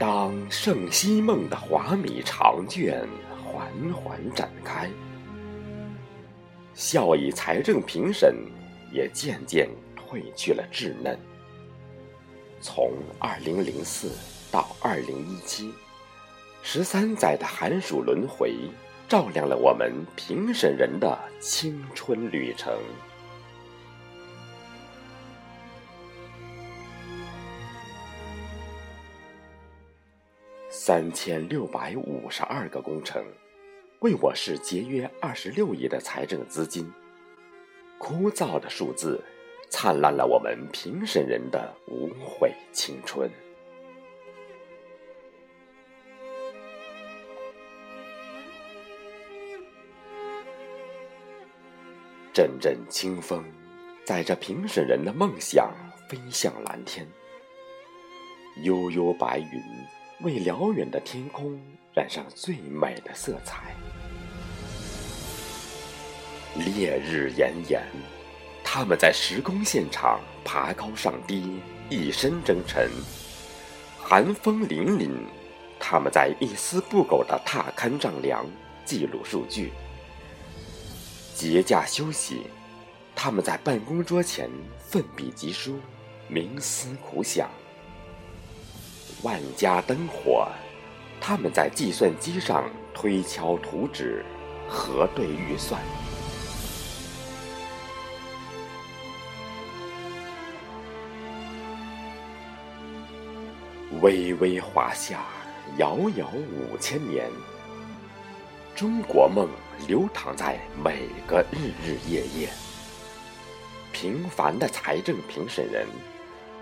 当圣西梦的华米长卷缓缓展开，孝义财政评审也渐渐褪去了稚嫩。从二零零四到二零一七，十三载的寒暑轮回，照亮了我们评审人的青春旅程。三千六百五十二个工程，为我市节约二十六亿的财政资金。枯燥的数字，灿烂了我们评审人的无悔青春。阵阵清风，载着评审人的梦想飞向蓝天。悠悠白云。为辽远的天空染上最美的色彩。烈日炎炎，他们在施工现场爬高上低，一身征尘；寒风凛凛，他们在一丝不苟地踏勘丈量，记录数据；节假休息，他们在办公桌前奋笔疾书，冥思苦想。万家灯火，他们在计算机上推敲图纸，核对预算。巍巍华夏，遥遥五千年。中国梦流淌在每个日日夜夜。平凡的财政评审人，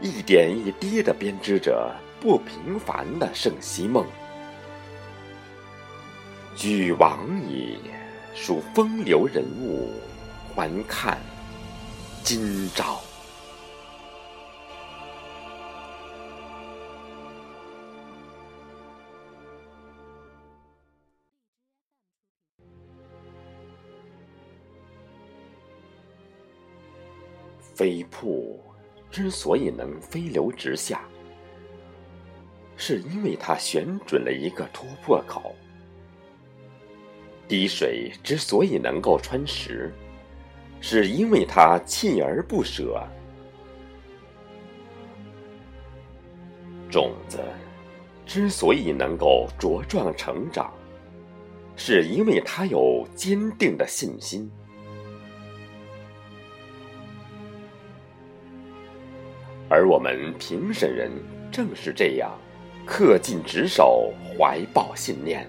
一点一滴的编织着。不平凡的圣西梦，俱往矣，数风流人物，还看今朝。飞瀑之所以能飞流直下。是因为它选准了一个突破口。滴水之所以能够穿石，是因为它锲而不舍。种子之所以能够茁壮成长，是因为它有坚定的信心。而我们评审人正是这样。恪尽职守，怀抱信念，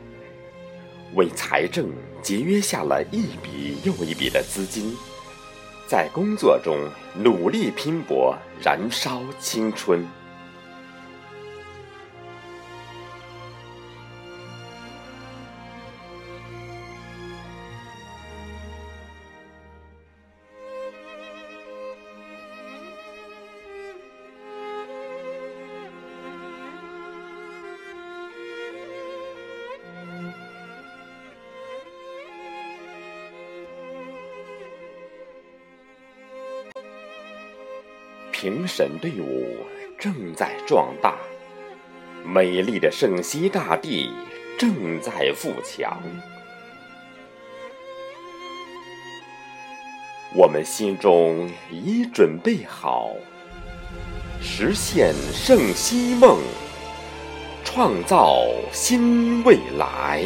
为财政节约下了一笔又一笔的资金，在工作中努力拼搏，燃烧青春。评审队伍正在壮大，美丽的圣西大地正在富强。我们心中已准备好，实现圣西梦，创造新未来。